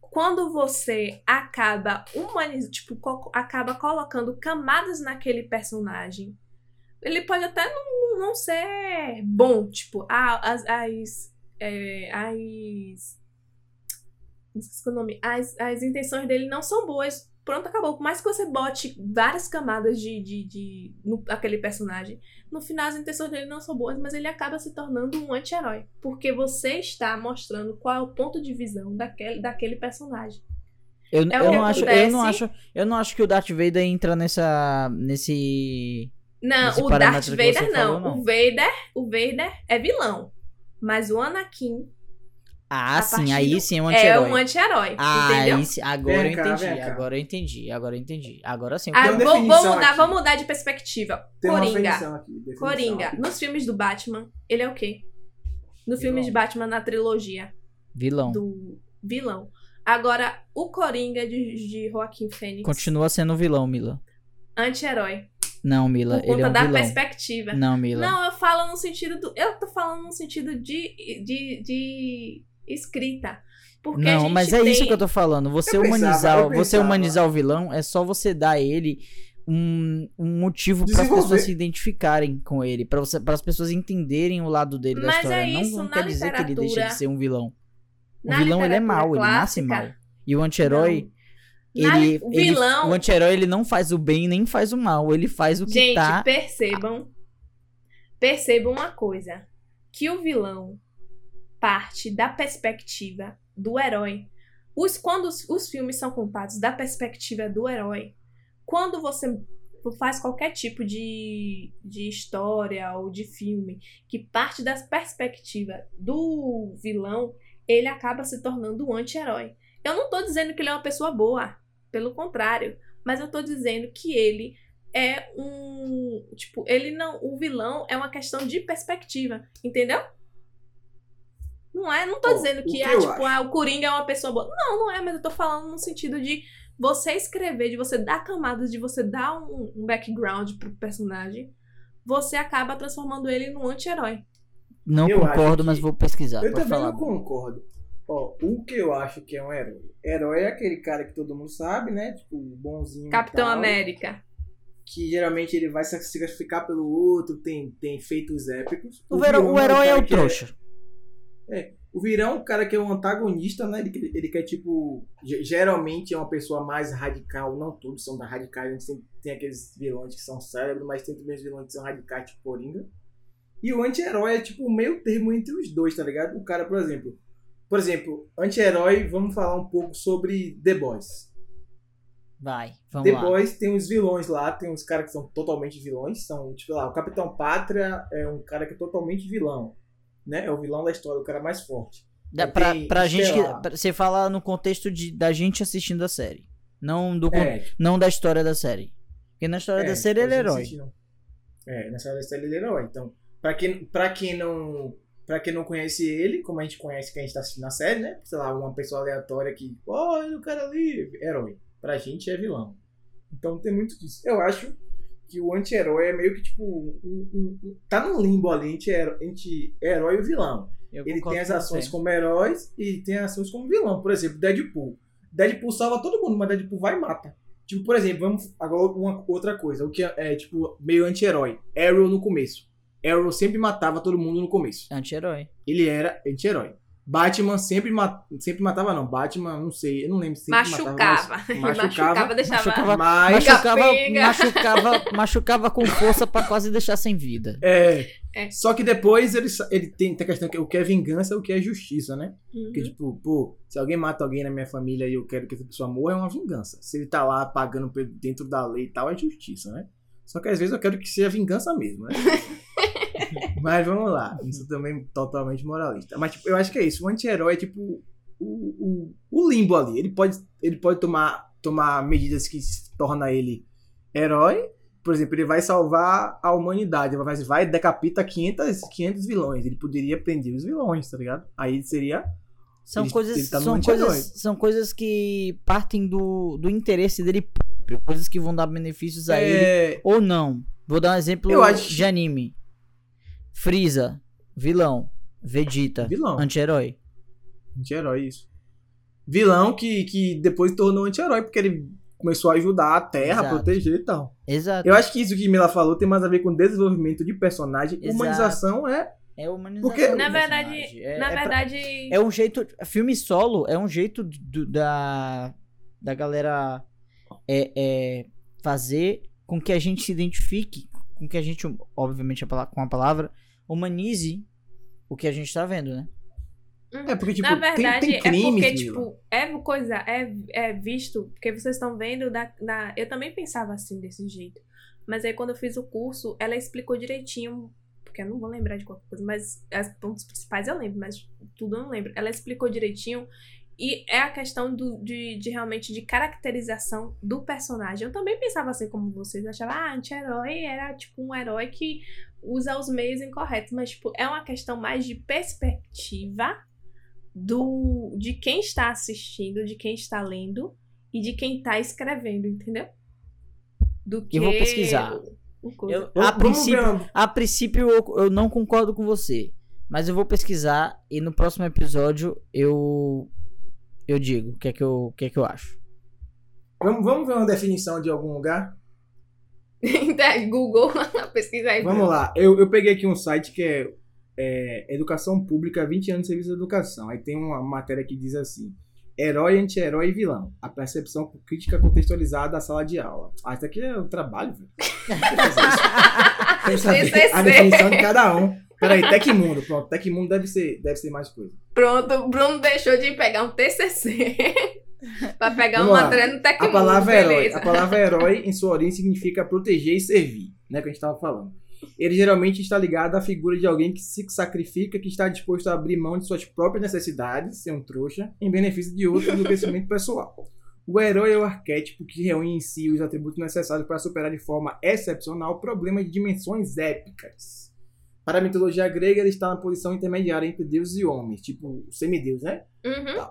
quando você acaba humanizando, tipo, co- acaba colocando camadas naquele personagem, ele pode até não, não ser bom, tipo, a- as. as, é, as esqueci o nome. As, as intenções dele não são boas. Pronto, acabou. Por mais que você bote várias camadas de, de, de no, aquele personagem, no final as intenções dele não são boas, mas ele acaba se tornando um anti-herói. Porque você está mostrando qual é o ponto de visão daquele, daquele personagem. Eu, É eu não acho, eu não acho, eu não acho que o Darth Vader entra nessa nesse Não, Nesse o Darth Vader você não. falou, não. O Vader, o Vader é vilão. Mas o Anakin Ah, sim, aí do- sim é um é anti-herói. um anti-herói. Ah, entendeu? aí agora Vem eu entendi, cá. agora eu entendi, agora eu entendi. Agora sim. Ah, vou, vou mudar, aqui. vou mudar de perspectiva. Tem Coringa. aqui. Coringa. aqui. Nos filmes do Batman, ele é o quê? No filme Vilão. de Batman, na trilogia Vilão. do vilão. Agora, o Coringa de, de Joaquim Fênix. Continua sendo vilão, Mila. Anti-herói. Não, Mila, Por ele conta é um da vilão. perspectiva. Não, Mila. Não, eu falo no sentido do. Eu tô falando no sentido de, de, de escrita. Porque a Não, mas é isso tem- que eu tô falando. Você Eu humanizar, você pensava. humanizar o vilão é só você dar ele um, um motivo para as pessoas se identificarem com ele, para você, para as pessoas entenderem o lado dele da Mas história. é não isso, não na quer dizer que ele deixa de ser um vilão. O na vilão ele é mau, ele nasce clássica, mal. E o anti-herói, ele, o ele- vilão- o anti-herói ele não faz o bem nem faz o mal, ele faz o que Gente, tá percebam. Percebam uma coisa. Que o vilão parte da perspectiva do herói. Os, quando os, os filmes são contados da perspectiva do herói, quando você faz qualquer tipo de, de história ou de filme que parte da perspectiva do vilão, ele acaba se tornando um anti-herói. Eu não tô dizendo que ele é uma pessoa boa, pelo contrário, mas eu tô dizendo que ele é um. Tipo, ele não. O vilão é uma questão de perspectiva, entendeu? Não é, não tô dizendo o que, que ah, eu tipo, ah, o Coringa é uma pessoa boa. Não, não é, mas eu tô falando no sentido de você escrever, de você dar camadas, de você dar um, um background pro personagem, você acaba transformando ele num anti-herói. Não Eu concordo, que- mas vou pesquisar. Eu também falar. não concordo. Ó, o que eu acho que é um herói? Herói é aquele cara que todo mundo sabe, né? Tipo, bonzinho. Capitão tal, América. Que geralmente ele vai se sacrificar pelo outro, tem, tem feitos épicos. O, verão- vilão o herói é o que trouxa. O virão é um cara que é um antagonista, né? Ele, ele quer, tipo. ge- Geralmente é uma pessoa mais radical. Não todos são da radicais. A gente tem, tem aqueles vilões que são cérebros, mas tem também os vilões que são radicais, tipo Coringa. E o anti-herói é tipo o meio termo entre os dois, tá ligado? O cara, por exemplo. Por exemplo, anti-herói, vamos falar um pouco sobre The Boys. Vai, vamos The lá. Boys tem os vilões lá, tem uns caras que são totalmente vilões. São, tipo lá, o Capitão Pátria é um cara que é totalmente vilão. Né? É o vilão da história, o cara mais forte. Dá Aí pra, tem, pra gente que. pra- Você fala no contexto de, da gente assistindo a série. Não, do, É, não da história da série. Porque na história da série ele é herói. assistir, não. É, nessa da série ele é herói. Então, pra quem, pra quem não. Pra quem não conhece ele, como a gente conhece que a gente tá assistindo a série, né? Sei lá, uma pessoa aleatória que. Olha o cara ali, herói. Pra gente é vilão. Então tem muito disso. Eu acho que o anti-herói é meio que tipo. um- um- um- tá no limbo ali entre hero- entre herói e vilão. Eu Ele tem as ações como heróis e tem ações como vilão. Por exemplo, Deadpool. Deadpool salva todo mundo, mas Deadpool vai e mata. Tipo, por exemplo, vamos agora uma outra coisa, o que é, é, tipo meio anti-herói. Arrow no começo. Arrow sempre matava todo mundo no começo. Anti-herói. Ele era anti-herói. Batman sempre, ma sempre matava, não. Batman, não sei, eu não lembro se sempre Machucava. matava. mas Machucava, Machucava. deixava. Machucava- Mas, Machucava, machucava, machucava com força pra quase deixar sem vida. é, É. Só que depois ele, ele tem, tem a questão que o que é vingança e o que é justiça, né? Uhum. Porque, tipo, pô, se alguém mata alguém na minha família e eu quero que essa pessoa morra, é uma vingança. Se ele tá lá pagando dentro da lei e tal, é justiça, né? Só que às vezes eu quero que seja vingança mesmo, né? Mas vamos lá. Isso também é totalmente moralista. Mas tipo, eu acho que é isso. O anti-herói é tipo o, o, o limbo ali. Ele pode, ele pode tomar, tomar medidas que torna ele herói. Por exemplo, ele vai salvar a humanidade. Vai, vai decapita 500, 500 vilões. Ele poderia prender os vilões, tá ligado? Aí seria São Ele- coisas, ele tá são, coisas, são coisas que partem do, do interesse dele próprio. Coisas que vão dar benefícios a ele é, ou não. Vou dar um exemplo Eu acho- de anime. Freeza, vilão. Vegeta, Vilão. anti-herói. anti-herói isso. Vilão que, que depois tornou anti-herói porque ele começou a ajudar a Terra, a Exato. proteger e tal. Exato. Eu acho que isso que Mila falou tem mais a ver com desenvolvimento de personagem. Exato. Humanização é. É humanização. Porque- Na verdade. É- na é pra- verdade. É um jeito. Filme solo é um jeito do- da, da galera é, é, fazer com que a gente se identifique, com que a gente, obviamente, com a palavra, humanize o que a gente tá vendo, né? É porque, tipo, Na verdade, tem, tem crimes, é porque, Mila. tipo, é coisa, é, é visto, porque vocês estão vendo, da, na, eu também pensava assim, desse jeito. Mas aí quando eu fiz o curso, ela explicou direitinho, porque eu não vou lembrar de qualquer coisa, mas as pontos principais eu lembro, mas tudo eu não lembro. Ela explicou direitinho e é a questão do, de, de realmente de caracterização do personagem. Eu também pensava assim como vocês, eu achava, ah, anti-herói era tipo um herói que usa os meios incorretos, mas tipo, é uma questão mais de perspectiva do de quem está assistindo, de quem está lendo e de quem está escrevendo, entendeu? Do que Eu vou pesquisar. Eu, a, princípio, a princípio eu, eu não concordo com você. Mas eu vou pesquisar e no próximo episódio eu eu digo o que é que eu, o que é que eu acho. Vamos, vamos ver uma definição de algum lugar? Então, Google, pesquisa aí. Vamos lá. Eu, eu peguei aqui um site que é, é Educação Pública, 20 anos de serviço de educação. Aí tem uma matéria que diz assim: Herói, anti-herói e vilão. A percepção crítica contextualizada da sala de aula. Ah, isso aqui é o trabalho, velho. Tem que saber TCC. a definição de cada um. Peraí, Tecmundo. Pronto, Tecmundo deve ser, deve ser mais coisa. Pronto, o Bruno deixou de pegar um TCC pra pegar Vamos uma matéria no Tecmundo. A palavra herói. beleza. A palavra herói, em sua origem, significa proteger e servir, né? Que a gente estava falando. Ele geralmente está ligado à figura de alguém que se sacrifica, que está disposto a abrir mão de suas próprias necessidades, ser um trouxa, em benefício de outros do crescimento pessoal. O herói é o arquétipo que reúne em si os atributos necessários para superar de forma excepcional problemas de dimensões épicas. Para a mitologia grega, ele está na posição intermediária entre deuses e homens, tipo o semideus, né? Uhum.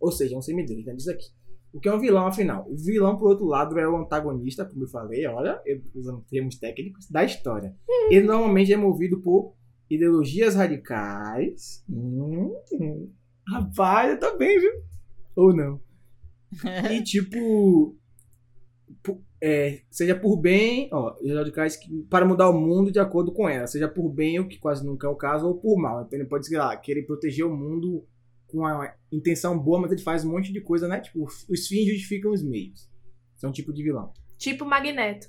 Ou seja, um semideus, já diz aqui. O que é um vilão, afinal? O vilão, por outro lado, é o antagonista, como eu falei, olha, eu- usando termos técnicos, da história. Ele normalmente é movido por ideologias radicais. Hum, hum. Rapaz, eu tô bem, viu? Ou não. E tipo. É, seja por bem, ó, radicais para mudar o mundo de acordo com ela. Seja por bem, o que quase nunca é o caso, ou por mal. Então ele pode, sei lá, querer proteger o mundo com a intenção boa, mas ele faz um monte de coisa, né? Tipo, os fins justificam os meios. Isso é um tipo de vilão. Tipo Magneto.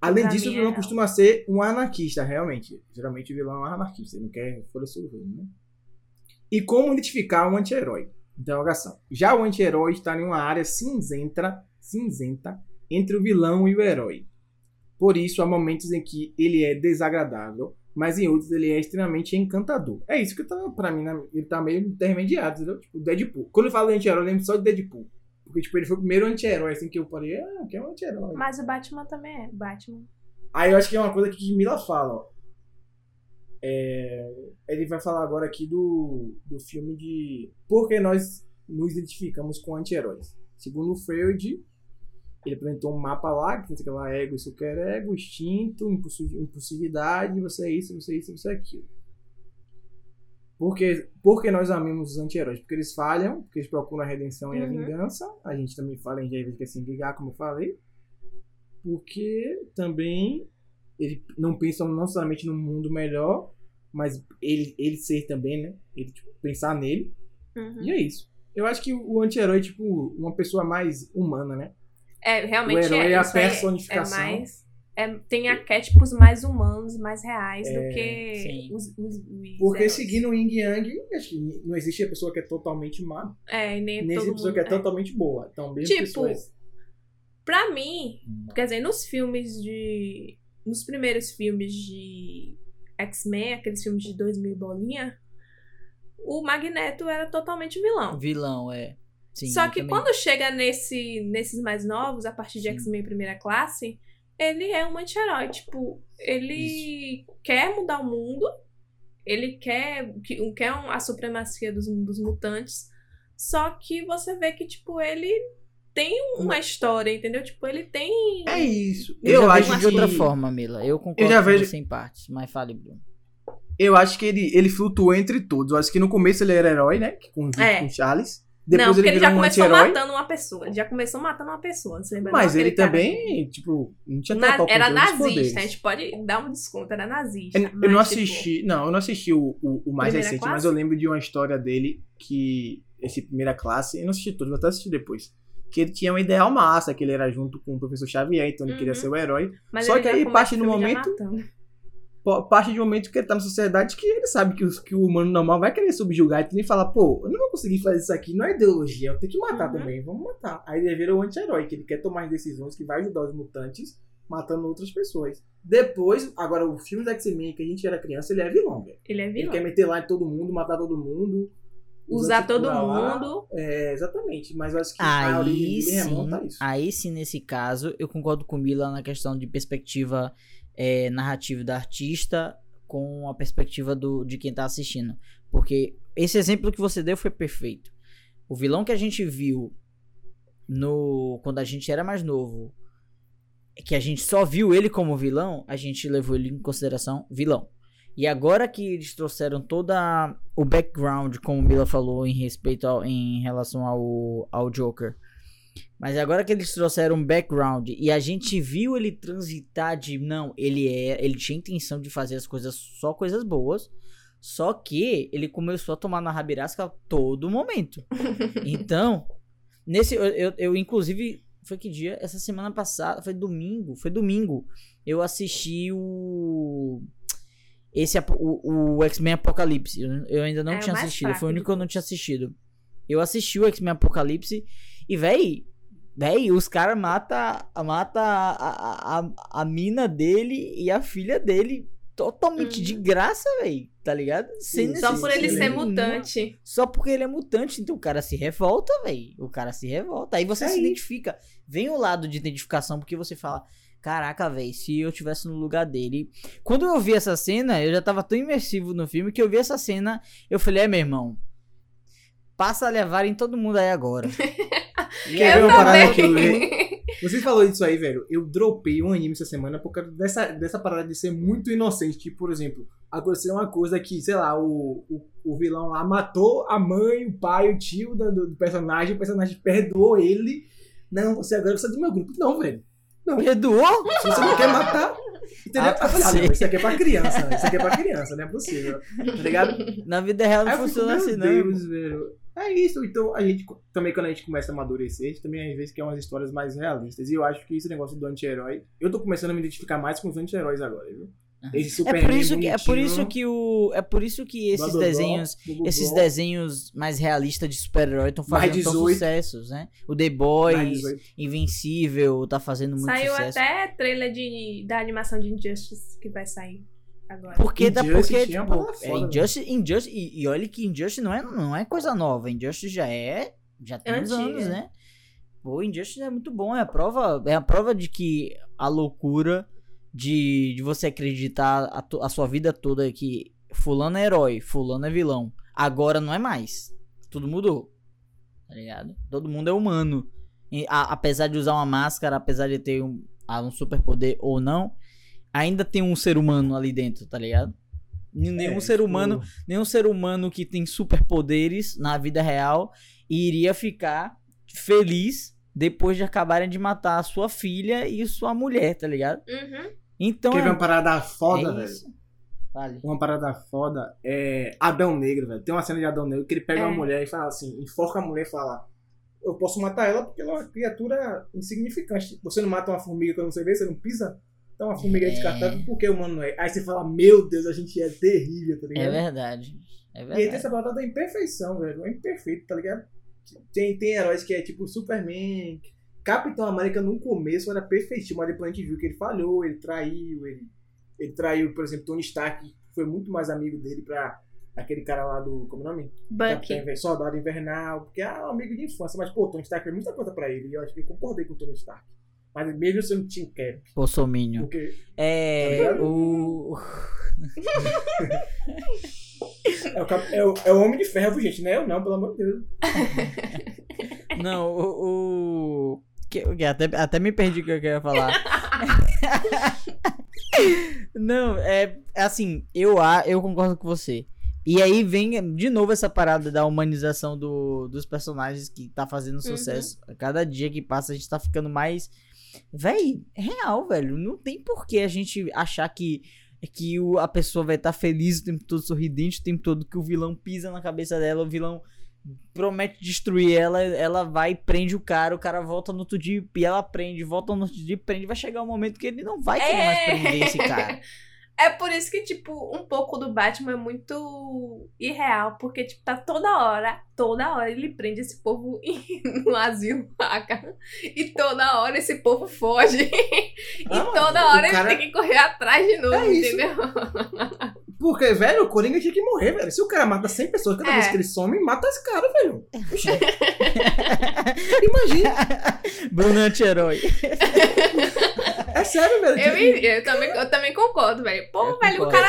Além Pra disso, o é vilão real. costuma ser um anarquista, realmente. Geralmente o vilão é um anarquista, ele não quer folha sobre o governo, né? E como identificar um anti-herói? Interrogação. Já o anti-herói está em uma área cinzenta, cinzenta entre o vilão e o herói. Por isso, há momentos em que ele é desagradável, mas em outros ele é extremamente encantador. É isso que tá, pra mim, ele tá meio intermediário, entendeu? Tipo, Deadpool. Quando eu falo de anti-herói, eu lembro só de Deadpool. Porque, tipo, ele foi o primeiro anti-herói, assim, que eu falei, ah, que é um anti-herói. Mas o Batman também é. Batman. Aí eu acho que é uma coisa que Mila fala, ó. É, ele vai falar agora aqui do, do filme de por que nós nos identificamos com anti-heróis. Segundo Freud, ele apresentou um mapa lá, que tem aquela ego, super ego, instinto, impulsi- impulsividade, você é isso, você é isso, você é aquilo. Por que, por que nós amamos os anti-heróis? Porque eles falham, porque eles procuram a redenção e a Uhum. vingança. A gente também fala em gente que quer se vingar, como eu falei. Porque também ele não pensa não somente num mundo melhor, mas ele, ele ser também, né? Ele tipo, pensar nele. Uhum. E é isso. Eu acho que o anti-herói é tipo uma pessoa mais humana, né? É, realmente O herói é. é a isso aí personificação. É mais, é, tem arquétipos mais humanos, mais reais do É, que sim. os, os, os Porque heróis. seguindo o Yin Yang, que não existe a pessoa que é totalmente má, É, nem, nem existe a pessoa que é é. totalmente boa. Então, mesmo Tipo, pessoas. Pra mim, quer dizer, nos filmes de. Nos primeiros filmes de X-Men, aqueles filmes de 2000 e bolinha, o Magneto era totalmente vilão. Vilão, é. Sim, Só que quando chega nesse, nesses mais novos, a partir de. X-Men primeira classe, ele é um anti-herói. Tipo, ele quer mudar o mundo, ele quer, que- quer a supremacia dos, dos mutantes, só que você vê que, tipo, ele tem uma história, entendeu? Tipo, ele tem. É isso. Eu, Eu, acho de outra forma, Mila. Eu concordo Eu já com vejo- você em partes, mas fale, Bruno. Eu acho que ele, ele flutuou entre todos. Eu acho que no começo ele era herói, né? Com, É. com Charles. Depois não, porque ele ele já um começou matando uma pessoa. Ele já começou matando uma pessoa. Você lembra Mas não? ele cara também, tipo, não tinha Na- era nazista, a gente pode dar um desconto, era nazista. Eu, eu mas, não tipo, assisti, não, eu não assisti o, o, o mais recente, classe? mas eu lembro de uma história dele que esse primeira classe, eu não assisti todo, vou até assistir depois. Que ele tinha um ideal massa, que ele era junto com o professor Xavier, então ele Uhum. queria ser o herói. mas só que aí, parte do momento- Parte do momento que ele tá na sociedade que ele sabe que, os- que o humano normal vai querer subjugar e ele fala, pô, eu não vou conseguir fazer isso aqui, não é ideologia, eu tenho que matar Uhum. também, vamos matar. Aí ele vira o anti-herói, que ele quer tomar as decisões que vai ajudar os mutantes matando outras pessoas. Depois, agora o filme da X-Men, que a gente era criança, ele é vilão, velho. Ele é Ele vilão. quer meter lá em todo mundo, matar todo mundo. Usar todo mundo. É, exatamente. Mas eu acho que a origem Aí dele sim, remonta a isso. aí sim, nesse caso, eu concordo com Mila na questão de perspectiva é, narrativa da artista com a perspectiva do, de quem tá assistindo. Porque esse exemplo que você deu foi perfeito. O vilão que a gente viu no quando a gente era mais novo, que a gente só viu ele como vilão, a gente levou ele em consideração vilão. E agora que eles trouxeram toda o background, como o Mila falou, em respeito ao, em relação ao, ao Joker. Mas agora que eles trouxeram um background e a gente viu ele transitar de não, ele é, ele tinha intenção de fazer as coisas só coisas boas, só que ele começou a tomar na rabirasca a todo momento. Então, nesse eu, eu, eu, inclusive foi que dia? Essa semana passada, foi domingo, foi domingo. Eu assisti o esse o, o X-Men Apocalipse. Eu, ainda não É tinha assistido, foi o único que eu não tinha assistido. Eu assisti o X-Men Apocalipse e, véi, véi, os caras matam mata a, a, a, a mina dele e a filha dele totalmente Uhum. de graça, véi, tá ligado? Sem Sim, Só por ele ser necessidade mutante. só porque ele é mutante, então o cara se revolta, véi. O cara se revolta. Aí você É se isso. identifica. Vem o lado de identificação, porque você fala: Caraca, véi, se eu tivesse no lugar dele. Quando eu vi essa cena, eu já tava tão imersivo no filme que eu vi essa cena, eu falei: É, meu irmão. Passa a levar em todo mundo aí agora. Quer ver uma parada que eu Você falou isso aí, velho. Eu dropei um anime essa semana por causa dessa, dessa parada de ser muito inocente. Tipo, por exemplo, aconteceu uma coisa que, sei lá, o, o, o vilão lá matou a mãe, o pai, o tio do, do personagem, o personagem perdoou ele. Não, você agora precisa do meu grupo. Não, velho. Perdoou? Se você não quer matar. Entendeu? Ah, eu falei, ah, sei. não, isso aqui é pra criança, né? Isso aqui é pra criança, não é possível. Tá ligado? Na vida real não Aí eu fico, funciona meu assim, não. Deus, velho. É isso, então a gente também quando a gente começa a amadurecer, a gente também às vezes quer umas histórias mais realistas. E eu acho que esse negócio do anti-herói, eu tô começando a me identificar mais com os anti-heróis agora, viu? Esse É por isso que é por isso que o é por isso que esses Dododó, desenhos Bububó, esses desenhos mais realistas de super-herói estão fazendo tão 18. sucessos, né? O The Boys, 18. Invencível, tá fazendo muito Saiu sucesso. até trailer de, da animação de Injustice que vai sair agora. Porque Injustice porque tinha tipo, é, Injustice, Injustice e, e olha que Injustice não é não é coisa nova, Injustice já é já tem uns Antiga. anos, né? Pô, Injustice é muito bom, é a prova é a prova de que a loucura de, de você acreditar a, tu- a sua vida toda que fulano é herói, fulano é vilão. Agora não é mais. Tudo mudou. Tá ligado? Todo mundo é humano. E, a- apesar de usar uma máscara, apesar de ter um, ah, um superpoder ou não, ainda tem um ser humano ali dentro, tá ligado? N- Nenhum É, ser tipo, humano, nenhum ser humano que tem superpoderes na vida real iria ficar feliz depois de acabarem de matar a sua filha e sua mulher, tá ligado? Uhum. Então Quer ver é, uma parada foda, é velho? Vale. Uma parada foda é Adão Negro, velho. Tem uma cena de Adão Negro que ele pega É. uma mulher e fala assim, enforca a mulher e fala: Eu posso matar ela porque ela é uma criatura insignificante. Você não mata uma formiga quando você vê, você não pisa? Então a formiga é É. descartável porque o humano não é. Aí você fala, meu Deus, a gente é terrível, tá É ligado? verdade. É E aí tem verdade. essa parada da imperfeição, velho. É imperfeito, tá ligado? Tem, tem heróis que é tipo Superman. Capitão América no começo era perfeitinho, mas depois a gente viu que ele falhou, ele traiu, ele, ele traiu, por exemplo, Tony Stark foi muito mais amigo dele pra aquele cara lá do. Como é o nome? Bucky. Soldado Invernal, porque é um amigo de infância. Mas, pô, Tony Stark fez muita coisa pra ele. E eu acho que eu concordei com o Tony Stark. Mas mesmo sendo Team Cap. Bolsominion. Porque. É. Tá o. É o, cap- é o, é o Homem de Ferro, gente. Não é eu, não, pelo amor de Deus. Não, o. o- que- até, até me perdi o que eu queria falar. Não, é é assim, eu, a- eu concordo com você. E aí vem de novo essa parada da humanização do, dos personagens que tá fazendo sucesso. A cada dia que passa a gente tá ficando mais. Véi, é real, velho. Não tem por que a gente achar que, que o, a pessoa vai estar feliz o tempo todo, sorridente o tempo todo, que o vilão pisa na cabeça dela, o vilão promete destruir ela, ela vai e prende o cara, o cara volta no outro dia e ela prende, volta no outro dia e prende. Vai chegar um momento que ele não vai querer mais prender esse cara. É por isso que, tipo, um pouco do Batman é muito irreal, porque, tipo, tá toda hora, toda hora ele prende esse povo no asilo, saca? E toda hora esse povo foge. e Ah, toda o hora cara- ele tem que correr atrás de novo, É isso. entendeu? Porque, velho, o Coringa tinha que morrer, velho. Se o cara mata 100 pessoas cada É. vez que ele some, mata esse cara, velho. Imagina. Bruno é anti-herói. É sério, velho. Eu, eu, também, eu também concordo, velho. Pô, Eu velho, o cara,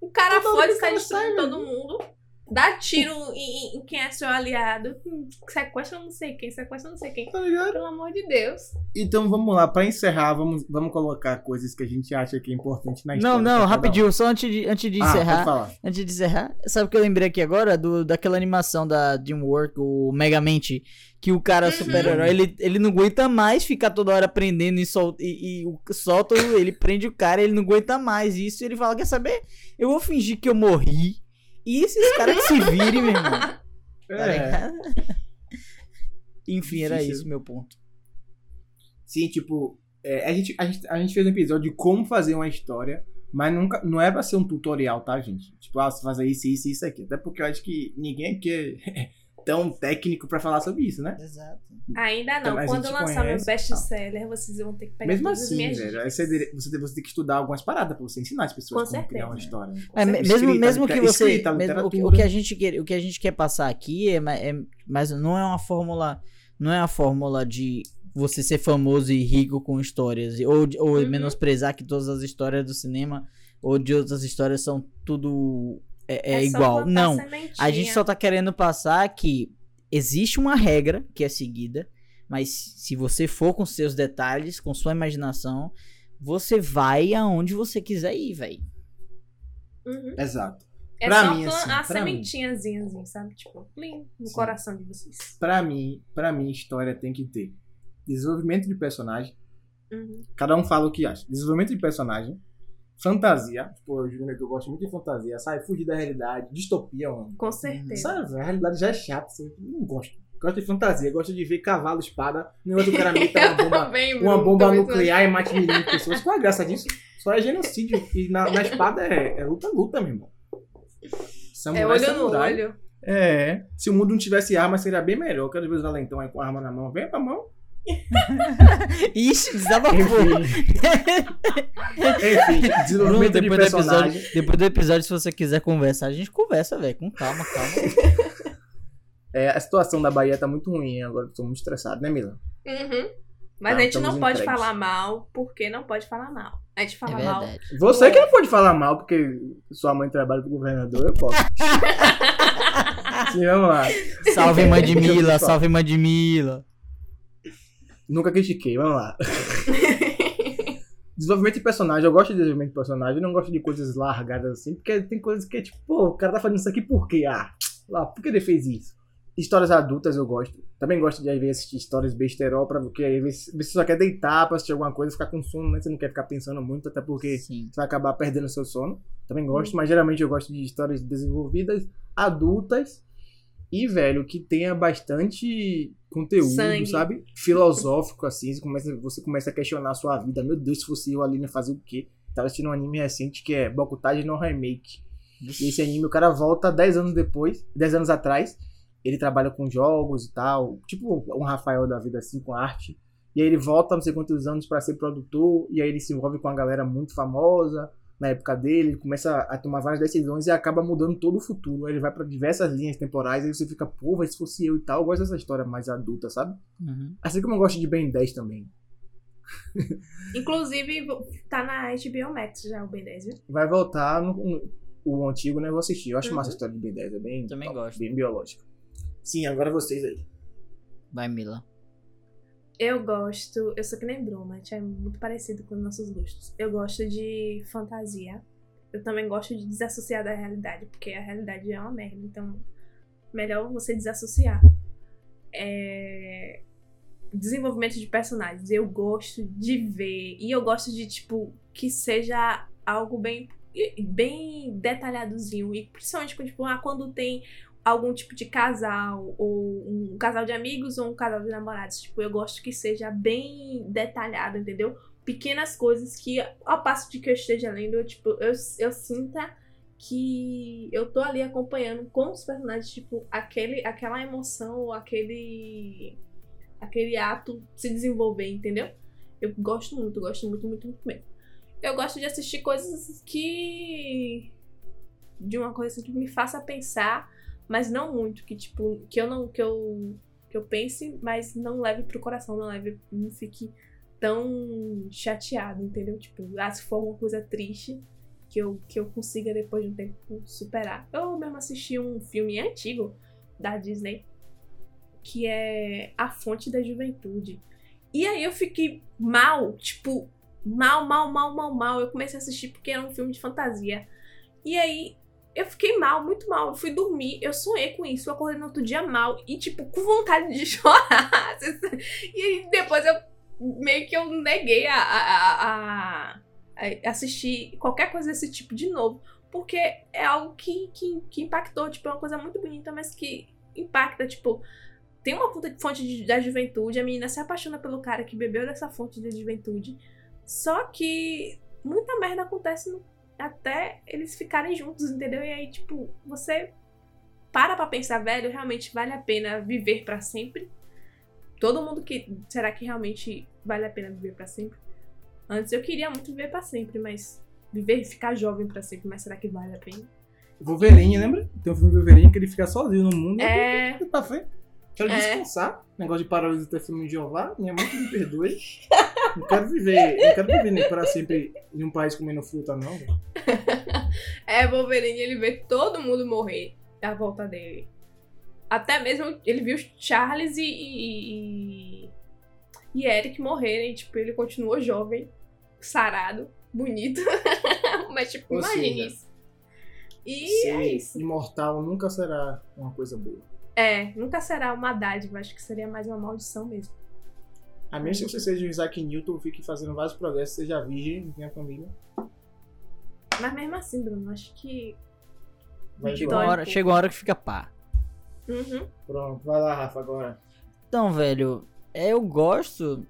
o cara sai cara destruindo sai, todo mundo. Dá tiro em, em quem é seu aliado. Sequestra não sei quem, sequestra não sei quem. Tá ligado? Pelo amor de Deus. Então vamos lá, pra encerrar, vamos, vamos colocar coisas que a gente acha que é importante na história. Não, não, rapidinho, só antes de, antes de Ah, encerrar. pode falar. Antes de encerrar, sabe o que eu lembrei aqui agora? Do, daquela animação da Dreamworks, o Megamente, que o cara Uhum. super-herói, ele, ele não aguenta mais ficar toda hora prendendo e, sol, e, e o- solta, ele prende o cara, ele não aguenta mais isso, e ele fala, quer saber? Eu vou fingir que eu morri, e esses caras que se virem, meu irmão. Tá É, ligado? Enfim, era isso meu ponto. sim, tipo, é, a, gente, a, gente, a gente fez um episódio de como fazer uma história, mas nunca, não é pra ser um tutorial, tá, gente? Tipo, ah, você fazer isso, isso e isso aqui. Até porque eu acho que ninguém é tão técnico pra falar sobre isso, né? Exato. Ainda Então, não. a Quando gente lançar meu conhece, best-seller, vocês vão ter que pegar Mesmo todas as assim, minhas velho, dicas. você, você, você tem que estudar algumas paradas pra você ensinar as pessoas Com como criar uma certeza. história. É, me- certeza. mesmo, Escrita, mesmo que você. escrita, mesmo- o, que, o que a gente quer, o que a gente quer passar aqui é, é- mas não é uma fórmula. Não é a fórmula de você ser famoso e rico com histórias. Ou, ou Uhum. menosprezar que todas as histórias do cinema ou de outras histórias são tudo é, é só igual. Não. A gente só tá querendo passar que existe uma regra que é seguida, mas se você for com seus detalhes, com sua imaginação, você vai aonde você quiser ir, velho. Uhum. Exato. É Pra só mim, assim, a pra mim. sementinhazinha, assim, sabe? Tipo, plim, no Sim. coração de vocês. Pra mim, pra mim, história tem que ter desenvolvimento de personagem. Uhum. Cada um fala o que acha. Desenvolvimento de personagem, fantasia. Pô, eu digo que eu gosto muito de fantasia, sabe? Fugir da realidade, distopia, mano. Com certeza. Sabe, a realidade já é chata, assim, não gosto. Gosto de fantasia, gosto de ver cavalo, espada, negócio do cara meta uma bomba, também, uma bomba nuclear e mate milhões de pessoas. Qual é a graça disso? Só é genocídio. E na, na espada é, é luta, luta, meu irmão. É Samurai, olho no samurai. olho. É. Se o mundo não tivesse arma, seria bem melhor. Cada vez o Valentão aí com a arma na mão. Vem pra mão. Ixi, desabafou. Enfim, Bruno, desenvolvimento de depois do, episódio, depois do episódio, se você quiser conversar, a gente conversa, velho. Com calma, calma. É, a situação da Bahia tá muito ruim agora. Tô muito estressado, né, Mila? Uhum. Mas Tá, a gente não pode entregues. falar mal, porque não pode falar mal. A gente É fala mal. verdade. Você que não pode falar mal, porque sua mãe trabalha pro governador, eu posso. Sim, vamos lá. Salve, mãe de Mila, salve, mãe de Mila. Nunca critiquei, vamos lá. Desenvolvimento de personagem, eu gosto de desenvolvimento de personagem, eu não gosto de coisas largadas assim, porque tem coisas que é tipo, pô, o cara tá fazendo isso aqui por quê? Ah, lá, por que ele fez isso? Histórias adultas eu gosto. Também gosto de às vezes assistir histórias besterol, pra, porque às vezes você só quer deitar pra assistir alguma coisa, ficar com sono, né? Você não quer ficar pensando muito, até porque Sim. você vai acabar perdendo seu sono. Também gosto, mas geralmente eu gosto de histórias desenvolvidas, adultas e, velho, que tenha bastante conteúdo, Sangue. sabe? Filosófico, assim. Você começa, você começa a questionar a sua vida. Meu Deus, se fosse eu ali, ia fazer o quê? Tava assistindo um anime recente que é Bokutage no Remake. E esse anime, o cara volta 10 anos depois, 10 anos atrás. Ele trabalha com jogos e tal. Tipo um Rafael da vida, assim, com arte. E aí ele volta não sei quantos anos pra ser produtor. E aí ele se envolve com uma galera muito famosa. Na época dele, ele começa a tomar várias decisões e acaba mudando todo o futuro. Ele vai pra diversas linhas temporais, aí você fica, pô, mas se fosse eu e tal, eu gosto dessa história mais adulta, sabe? Uhum. Assim como eu gosto de Ben 10 também. Inclusive, tá na HBO Max já o Ben 10, viu? Vai voltar no, no- o antigo, né? Eu vou assistir. Eu acho Uhum. massa a história de Ben 10, é bem, Também top, gosto. bem biológica. Sim, agora vocês aí. Vai, Mila. Eu gosto. Eu sou que nem Brumat, é muito parecido com os nossos gostos. Eu gosto de fantasia. Eu também gosto de desassociar da realidade, porque a realidade é uma merda. Então, melhor você desassociar. É... Desenvolvimento de personagens. Eu gosto de ver. E eu gosto de, tipo, que seja algo bem, bem detalhadozinho. E principalmente, tipo, ah, quando tem algum tipo de casal, ou um casal de amigos ou um casal de namorados. Tipo, eu gosto que seja bem detalhado, entendeu? Pequenas coisas que, ao passo de que eu esteja lendo, eu, tipo, eu, eu sinta que eu tô ali acompanhando com os personagens, tipo, aquele, aquela emoção ou aquele, aquele ato se desenvolver, entendeu? Eu gosto muito, gosto muito, muito, muito mesmo. Eu gosto de assistir coisas que. de uma coisa assim, que me faça pensar mas não muito, que tipo, que eu não que eu que eu pense, mas não leve pro coração, não leve, não fique tão chateado, entendeu? Tipo, ah, se for alguma coisa triste, que eu que eu consiga depois de um tempo superar. Eu mesmo assisti um filme antigo da Disney que é A Fonte da Juventude. E aí eu fiquei mal, tipo, mal, mal, mal, mal, mal. Eu comecei a assistir porque era um filme de fantasia. E aí eu fiquei mal, muito mal. Eu fui dormir, eu sonhei com isso, eu acordei no outro dia mal e, tipo, com vontade de chorar. E depois eu meio que eu neguei a, a, a, a assistir qualquer coisa desse tipo de novo. Porque é algo que, que, que impactou, tipo, é uma coisa muito bonita, mas que impacta, tipo. Tem uma fonte de, da juventude, a menina se apaixona pelo cara que bebeu dessa fonte de juventude. Só que muita merda acontece no até eles ficarem juntos, entendeu? E aí, tipo, você para pra pensar, velho, realmente vale a pena viver para sempre? Todo mundo que. Será que realmente vale a pena viver para sempre? Antes eu queria muito viver para sempre, mas. Viver e ficar jovem para sempre, mas será que vale a pena? Wolverine, lembra? Tem um filme do Wolverine que ele fica sozinho no mundo. É. Pra frente. Quero É. descansar. Negócio de paralisia do testemunho de Jeová. Minha mãe que me perdoe. Não quero viver. Não quero viver para sempre em um país comendo fruta, não. É, Wolverine, ele vê todo mundo morrer à volta dele. Até mesmo ele viu Charles e, e, e, e Eric morrerem. Tipo, ele continuou jovem, sarado, bonito. Mas, tipo, Ou imagine seja, isso. E Ser é isso. imortal nunca será uma coisa boa. É, nunca será uma dádiva, acho que seria mais uma maldição mesmo. A menos que você seja o Isaac Newton, fique fazendo vários progressos, seja virgem, tenha família. Mas mesmo assim, Bruno, acho que. Vai Chega uma, um hora, chega uma hora que fica pá. Uhum. Pronto, vai lá, Rafa, agora. Então, velho, é, eu gosto.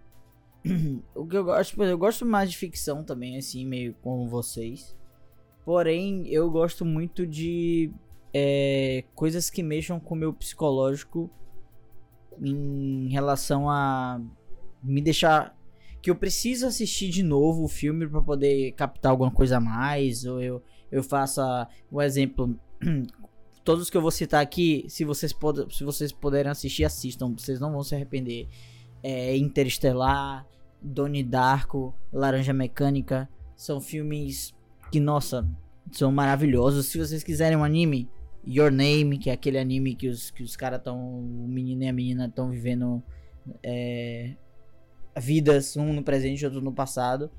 o que eu gosto, eu gosto mais de ficção também, assim, meio como vocês. Porém, eu gosto muito de é, coisas que mexam com o meu psicológico em relação a me deixar. Que eu preciso assistir de novo o filme pra poder captar alguma coisa a mais. Ou eu, eu faça um exemplo. Todos que eu vou citar aqui, se vocês, se vocês puderem assistir, assistam. Vocês não vão se arrepender. É, Interestelar, Donnie Darko, Laranja Mecânica. São filmes que, nossa, são maravilhosos. Se vocês quiserem um anime, Your Name, que é aquele anime que os, que os caras estão. O menino e a menina estão vivendo é, vidas, um no presente e outro no passado.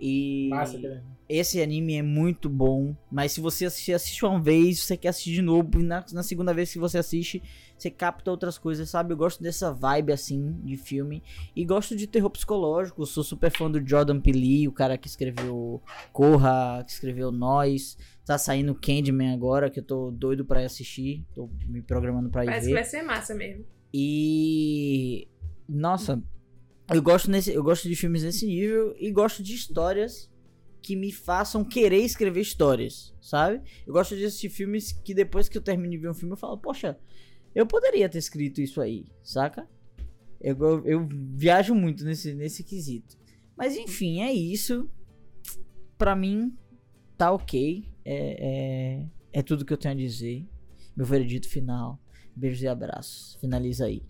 E Massa, esse anime é muito bom, mas se você assistir, assiste uma vez, você quer assistir de novo, e na, na segunda vez que você assiste, você capta outras coisas, sabe? Eu gosto dessa vibe assim de filme e gosto de terror psicológico. Sou super fã do Jordan Peele, o cara que escreveu Corra, que escreveu Nós. Tá saindo Candyman agora, que eu tô doido pra ir assistir, tô me programando pra ir Parece ver. que vai ser massa mesmo. E nossa, eu gosto nesse, eu gosto de filmes nesse nível e gosto de histórias que me façam querer escrever histórias, sabe? Eu gosto de assistir filmes que depois que eu termino de ver um filme eu falo, poxa, eu poderia ter escrito isso aí, saca? Eu, eu, eu viajo muito nesse, nesse quesito. Mas enfim, é isso. Pra mim, tá ok. É, é, é tudo que eu tenho a dizer. Meu veredito final. Beijos e abraços. Finaliza aí.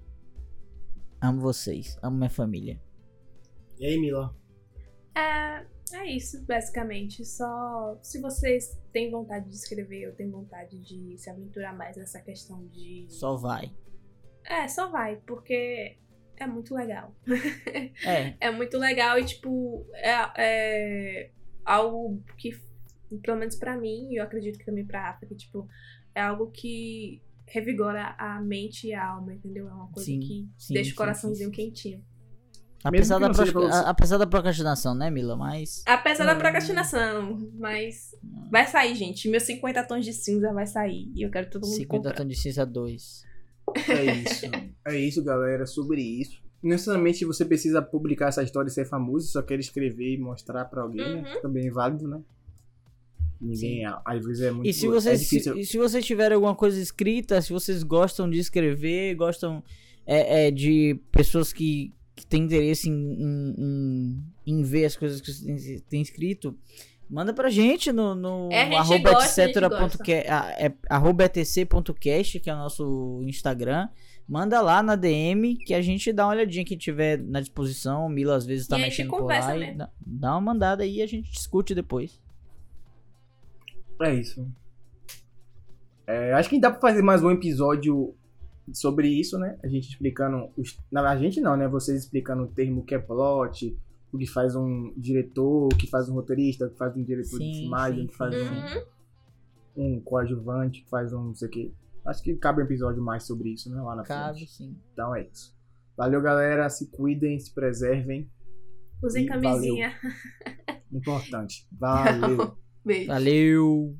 Amo vocês. Amo minha família. E aí, Mila? É, é isso, basicamente. Só se vocês têm vontade de escrever ou têm vontade de se aventurar mais nessa questão de. Só vai. É, só vai, porque é muito legal. É. É muito legal e, tipo, é, é algo que, pelo menos pra mim, e eu acredito que também pra África, tipo, é algo que revigora a mente e a alma, entendeu? É uma coisa Sim, que sim, deixa sim, o coraçãozinho sim, sim. quentinho. Apesar da, pro- apesar da procrastinação, né, Mila? Mas. Apesar da Hum. procrastinação, mas vai sair, gente. Meus 50 tons de cinza vai sair. E eu quero todo mundo 50 comprar. tons de cinza 2. É isso. é isso, galera. Sobre isso. Não necessariamente você precisa publicar essa história e ser famoso, só quer escrever e mostrar pra alguém, né? Também é válido, né? Ninguém, às vezes é muito E se é vocês, difícil. se, se vocês tiverem alguma coisa escrita, se vocês gostam de escrever, gostam é, é, de pessoas que, que têm interesse em, em, em- em ver as coisas que vocês têm, escrito, manda pra gente no, no É, arroba gosta, a gente etc. gosta. ponto que- a- é, etc.cast, que é o nosso Instagram. Manda lá na DM que a gente dá uma olhadinha que tiver na disposição. O Mila às vezes tá E mexendo por lá. E dá, dá uma mandada aí e a gente discute depois. É isso. É, acho que dá pra fazer mais um episódio sobre isso, né? A gente explicando. Os... Não, a gente não, né? Vocês explicando o termo que é plot, o que faz um diretor, o que faz um roteirista, o que faz um diretor de Sim, filmagem, sim, o que faz sim. um, Uhum. um coadjuvante, que faz um não sei o quê. Acho que cabe um episódio mais sobre isso, né? Lá na Cabe, frente. sim. Então é isso. Valeu, galera. Se cuidem, se preservem. Usem camisinha. Importante. Valeu. Beijo. Valeu!